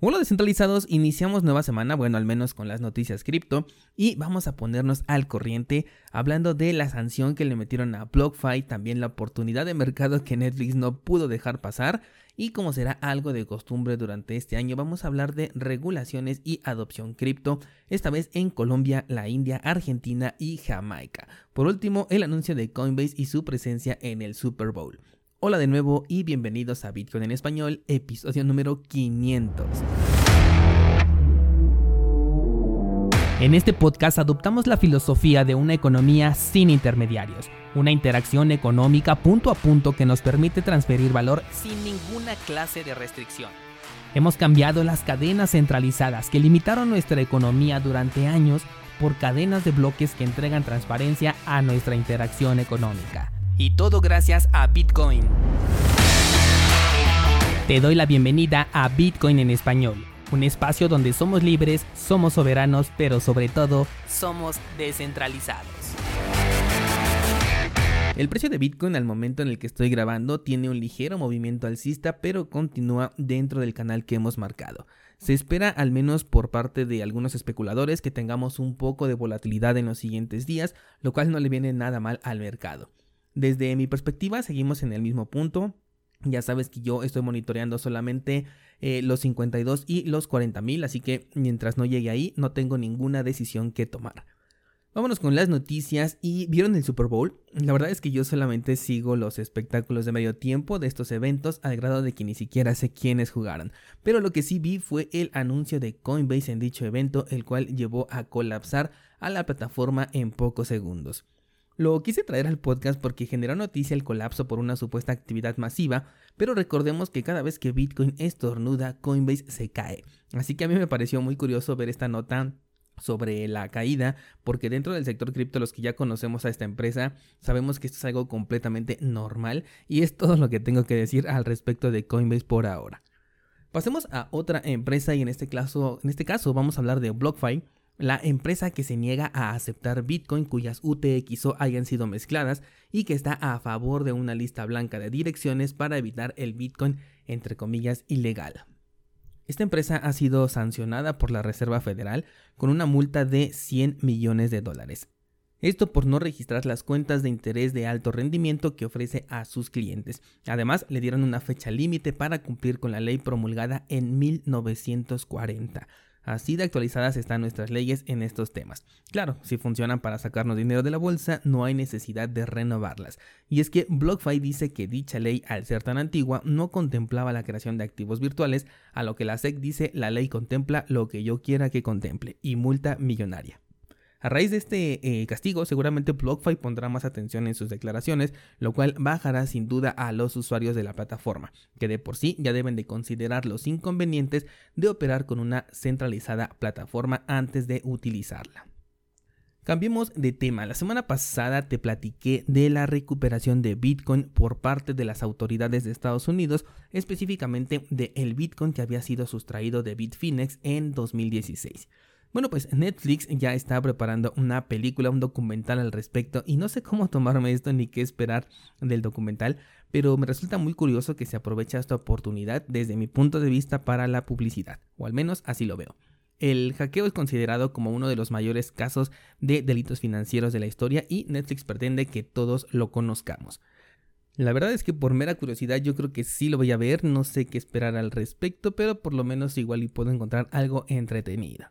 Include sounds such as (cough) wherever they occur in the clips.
Hola descentralizados, iniciamos nueva semana, bueno al menos con las noticias cripto, y vamos a ponernos al corriente hablando de la sanción que le metieron a BlockFi, también la oportunidad de mercado que Netflix no pudo dejar pasar, y como será algo de costumbre durante este año, vamos a hablar de regulaciones y adopción cripto, esta vez en Colombia, la India, Argentina y Jamaica. Por último, el anuncio de Coinbase y su presencia en el Super Bowl. Hola de nuevo y bienvenidos a Bitcoin en español, episodio número 500. En este podcast adoptamos la filosofía de una economía sin intermediarios, una interacción económica punto a punto que nos permite transferir valor sin ninguna clase de restricción. Hemos cambiado las cadenas centralizadas que limitaron nuestra economía durante años por cadenas de bloques que entregan transparencia a nuestra interacción económica y todo gracias a Bitcoin. Te doy la bienvenida a Bitcoin en español, un espacio donde somos libres, somos soberanos, pero sobre todo somos descentralizados. El precio de Bitcoin al momento en el que estoy grabando tiene un ligero movimiento alcista, pero continúa dentro del canal que hemos marcado. Se espera, al menos por parte de algunos especuladores, que tengamos un poco de volatilidad en los siguientes días, lo cual no le viene nada mal al mercado. Desde mi perspectiva, seguimos en el mismo punto. Ya sabes que yo estoy monitoreando solamente eh, los 52 y los 40 mil, así que mientras no llegue ahí, no tengo ninguna decisión que tomar. Vámonos con las noticias y vieron el Super Bowl. La verdad es que yo solamente sigo los espectáculos de medio tiempo de estos eventos al grado de que ni siquiera sé quiénes jugaron. Pero lo que sí vi fue el anuncio de Coinbase en dicho evento, el cual llevó a colapsar a la plataforma en pocos segundos. Lo quise traer al podcast porque generó noticia el colapso por una supuesta actividad masiva, pero recordemos que cada vez que Bitcoin estornuda, Coinbase se cae. Así que a mí me pareció muy curioso ver esta nota sobre la caída, porque dentro del sector cripto, los que ya conocemos a esta empresa, sabemos que esto es algo completamente normal y es todo lo que tengo que decir al respecto de Coinbase por ahora. Pasemos a otra empresa y en este caso, en este caso vamos a hablar de BlockFi, la empresa que se niega a aceptar Bitcoin cuyas UTXO hayan sido mezcladas y que está a favor de una lista blanca de direcciones para evitar el Bitcoin entre comillas ilegal. Esta empresa ha sido sancionada por la Reserva Federal con una multa de 100 millones de dólares. Esto por no registrar las cuentas de interés de alto rendimiento que ofrece a sus clientes. Además, le dieron una fecha límite para cumplir con la ley promulgada en 1940. Así de actualizadas están nuestras leyes en estos temas. Claro, si funcionan para sacarnos dinero de la bolsa, no hay necesidad de renovarlas. Y es que BlockFi dice que dicha ley, al ser tan antigua, no contemplaba la creación de activos virtuales, a lo que la SEC dice la ley contempla lo que yo quiera que contemple, y multa millonaria. A raíz de este eh, castigo, seguramente BlockFi pondrá más atención en sus declaraciones, lo cual bajará sin duda a los usuarios de la plataforma, que de por sí ya deben de considerar los inconvenientes de operar con una centralizada plataforma antes de utilizarla. Cambiemos de tema. La semana pasada te platiqué de la recuperación de Bitcoin por parte de las autoridades de Estados Unidos, específicamente de Bitcoin que había sido sustraído de Bitfinex en 2016. Bueno, pues Netflix ya está preparando una película, un documental al respecto y no sé cómo tomarme esto ni qué esperar del documental, pero me resulta muy curioso que se aproveche esta oportunidad desde mi punto de vista para la publicidad, o al menos así lo veo. El hackeo es considerado como uno de los mayores casos de delitos financieros de la historia y Netflix pretende que todos lo conozcamos. La verdad es que por mera curiosidad yo creo que sí lo voy a ver, no sé qué esperar al respecto, pero por lo menos igual y puedo encontrar algo entretenido.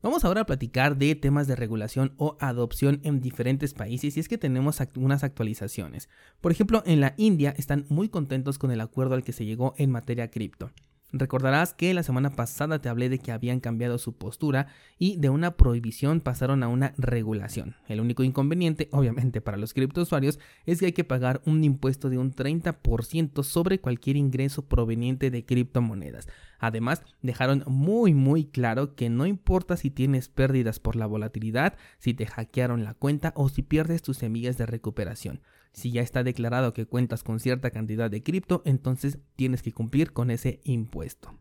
Vamos ahora a platicar de temas de regulación o adopción en diferentes países y es que tenemos algunas actualizaciones. Por ejemplo, en la India están muy contentos con el acuerdo al que se llegó en materia cripto. Recordarás que la semana pasada te hablé de que habían cambiado su postura y de una prohibición pasaron a una regulación. El único inconveniente, (laughs) obviamente para los criptousuarios, es que hay que pagar un impuesto de un 30% sobre cualquier ingreso proveniente de criptomonedas. Además, dejaron muy muy claro que no importa si tienes pérdidas por la volatilidad, si te hackearon la cuenta o si pierdes tus semillas de recuperación. Si ya está declarado que cuentas con cierta cantidad de cripto, entonces tienes que cumplir con ese impuesto.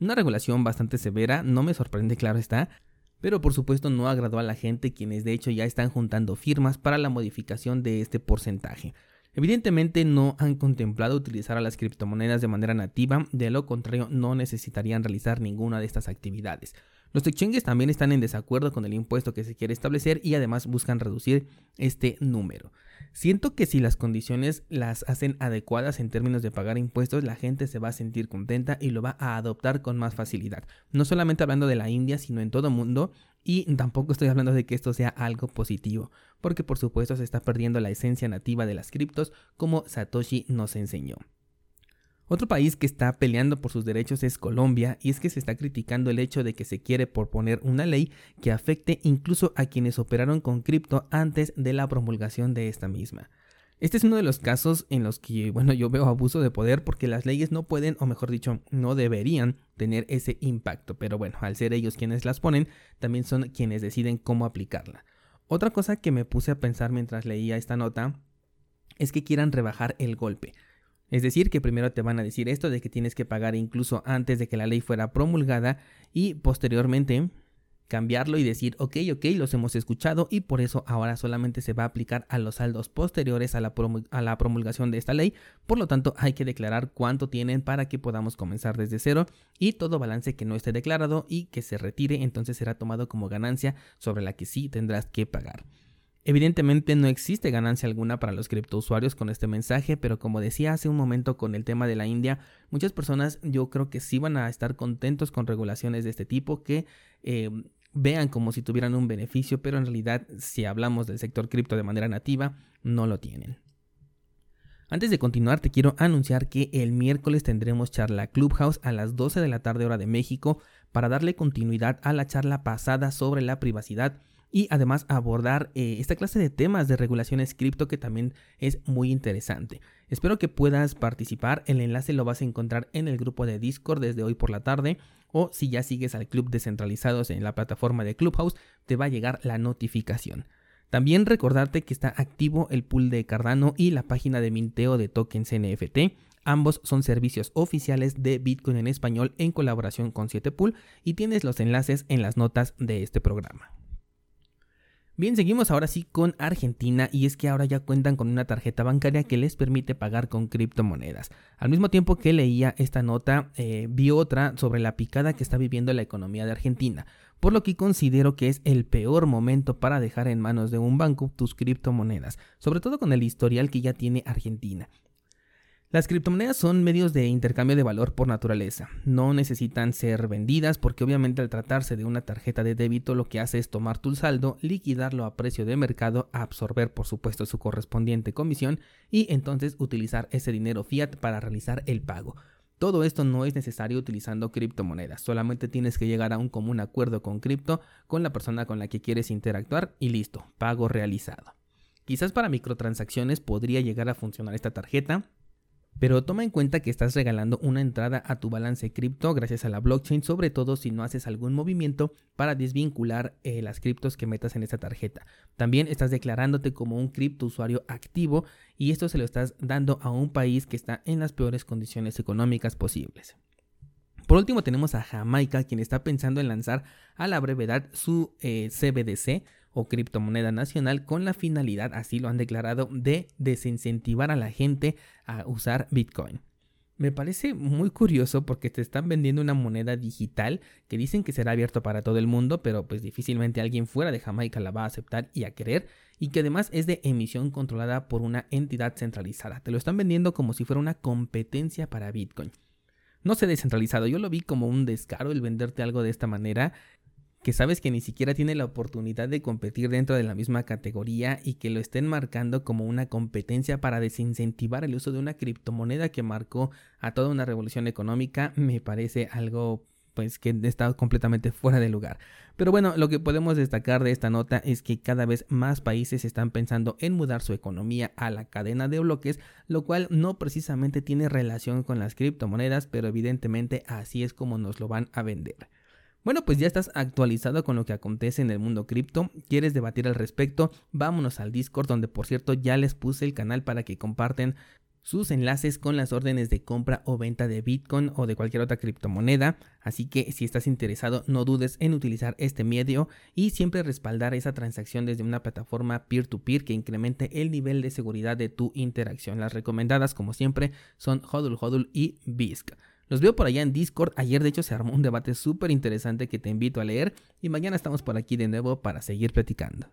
Una regulación bastante severa, no me sorprende, claro está, pero por supuesto no agradó a la gente quienes de hecho ya están juntando firmas para la modificación de este porcentaje. Evidentemente no han contemplado utilizar a las criptomonedas de manera nativa, de lo contrario no necesitarían realizar ninguna de estas actividades. Los exchanges también están en desacuerdo con el impuesto que se quiere establecer y además buscan reducir este número. Siento que si las condiciones las hacen adecuadas en términos de pagar impuestos, la gente se va a sentir contenta y lo va a adoptar con más facilidad. No solamente hablando de la India, sino en todo mundo. Y tampoco estoy hablando de que esto sea algo positivo, porque por supuesto se está perdiendo la esencia nativa de las criptos como Satoshi nos enseñó. Otro país que está peleando por sus derechos es Colombia y es que se está criticando el hecho de que se quiere proponer una ley que afecte incluso a quienes operaron con cripto antes de la promulgación de esta misma. Este es uno de los casos en los que, bueno, yo veo abuso de poder porque las leyes no pueden, o mejor dicho, no deberían tener ese impacto, pero bueno, al ser ellos quienes las ponen, también son quienes deciden cómo aplicarla. Otra cosa que me puse a pensar mientras leía esta nota es que quieran rebajar el golpe. Es decir, que primero te van a decir esto de que tienes que pagar incluso antes de que la ley fuera promulgada y posteriormente cambiarlo y decir, ok, ok, los hemos escuchado y por eso ahora solamente se va a aplicar a los saldos posteriores a la, promulgación de esta ley. Por lo tanto, hay que declarar cuánto tienen para que podamos comenzar desde cero y todo balance que no esté declarado y que se retire entonces será tomado como ganancia sobre la que sí tendrás que pagar. Evidentemente no existe ganancia alguna para los criptousuarios con este mensaje, pero como decía hace un momento con el tema de la India, muchas personas yo creo que sí van a estar contentos con regulaciones de este tipo que eh, vean como si tuvieran un beneficio, pero en realidad si hablamos del sector cripto de manera nativa, no lo tienen. Antes de continuar, te quiero anunciar que el miércoles tendremos charla Clubhouse a las 12 de la tarde hora de México para darle continuidad a la charla pasada sobre la privacidad y además abordar eh, esta clase de temas de regulaciones cripto que también es muy interesante. Espero que puedas participar, el enlace lo vas a encontrar en el grupo de Discord desde hoy por la tarde o si ya sigues al club descentralizados en la plataforma de Clubhouse te va a llegar la notificación. También recordarte que está activo el pool de Cardano y la página de minteo de tokens NFT. Ambos son servicios oficiales de Bitcoin en español en colaboración con 7pool y tienes los enlaces en las notas de este programa. Bien, seguimos ahora sí con Argentina y es que ahora ya cuentan con una tarjeta bancaria que les permite pagar con criptomonedas. Al mismo tiempo que leía esta nota, eh, vi otra sobre la picada que está viviendo la economía de Argentina, por lo que considero que es el peor momento para dejar en manos de un banco tus criptomonedas, sobre todo con el historial que ya tiene Argentina. Las criptomonedas son medios de intercambio de valor por naturaleza. No necesitan ser vendidas porque obviamente al tratarse de una tarjeta de débito lo que hace es tomar tu saldo, liquidarlo a precio de mercado, absorber por supuesto su correspondiente comisión y entonces utilizar ese dinero fiat para realizar el pago. Todo esto no es necesario utilizando criptomonedas, solamente tienes que llegar a un común acuerdo con cripto con la persona con la que quieres interactuar y listo, pago realizado. Quizás para microtransacciones podría llegar a funcionar esta tarjeta, pero toma en cuenta que estás regalando una entrada a tu balance cripto gracias a la blockchain, sobre todo si no haces algún movimiento para desvincular eh, las criptos que metas en esta tarjeta. También estás declarándote como un cripto usuario activo y esto se lo estás dando a un país que está en las peores condiciones económicas posibles. Por último tenemos a Jamaica, quien está pensando en lanzar a la brevedad su eh, CBDC o criptomoneda nacional con la finalidad, así lo han declarado, de desincentivar a la gente a usar Bitcoin. Me parece muy curioso porque te están vendiendo una moneda digital que dicen que será abierto para todo el mundo, pero pues difícilmente alguien fuera de Jamaica la va a aceptar y a querer, y que además es de emisión controlada por una entidad centralizada. Te lo están vendiendo como si fuera una competencia para Bitcoin no sé descentralizado, yo lo vi como un descaro el venderte algo de esta manera, que sabes que ni siquiera tiene la oportunidad de competir dentro de la misma categoría y que lo estén marcando como una competencia para desincentivar el uso de una criptomoneda que marcó a toda una revolución económica, me parece algo pues que está completamente fuera de lugar. Pero bueno, lo que podemos destacar de esta nota es que cada vez más países están pensando en mudar su economía a la cadena de bloques, lo cual no precisamente tiene relación con las criptomonedas, pero evidentemente así es como nos lo van a vender. Bueno, pues ya estás actualizado con lo que acontece en el mundo cripto. ¿Quieres debatir al respecto? Vámonos al Discord, donde por cierto ya les puse el canal para que comparten sus enlaces con las órdenes de compra o venta de Bitcoin o de cualquier otra criptomoneda. Así que si estás interesado, no dudes en utilizar este medio y siempre respaldar esa transacción desde una plataforma peer-to-peer que incremente el nivel de seguridad de tu interacción. Las recomendadas, como siempre, son Hodl Hodl y BISC. Los veo por allá en Discord. Ayer de hecho se armó un debate súper interesante que te invito a leer y mañana estamos por aquí de nuevo para seguir platicando.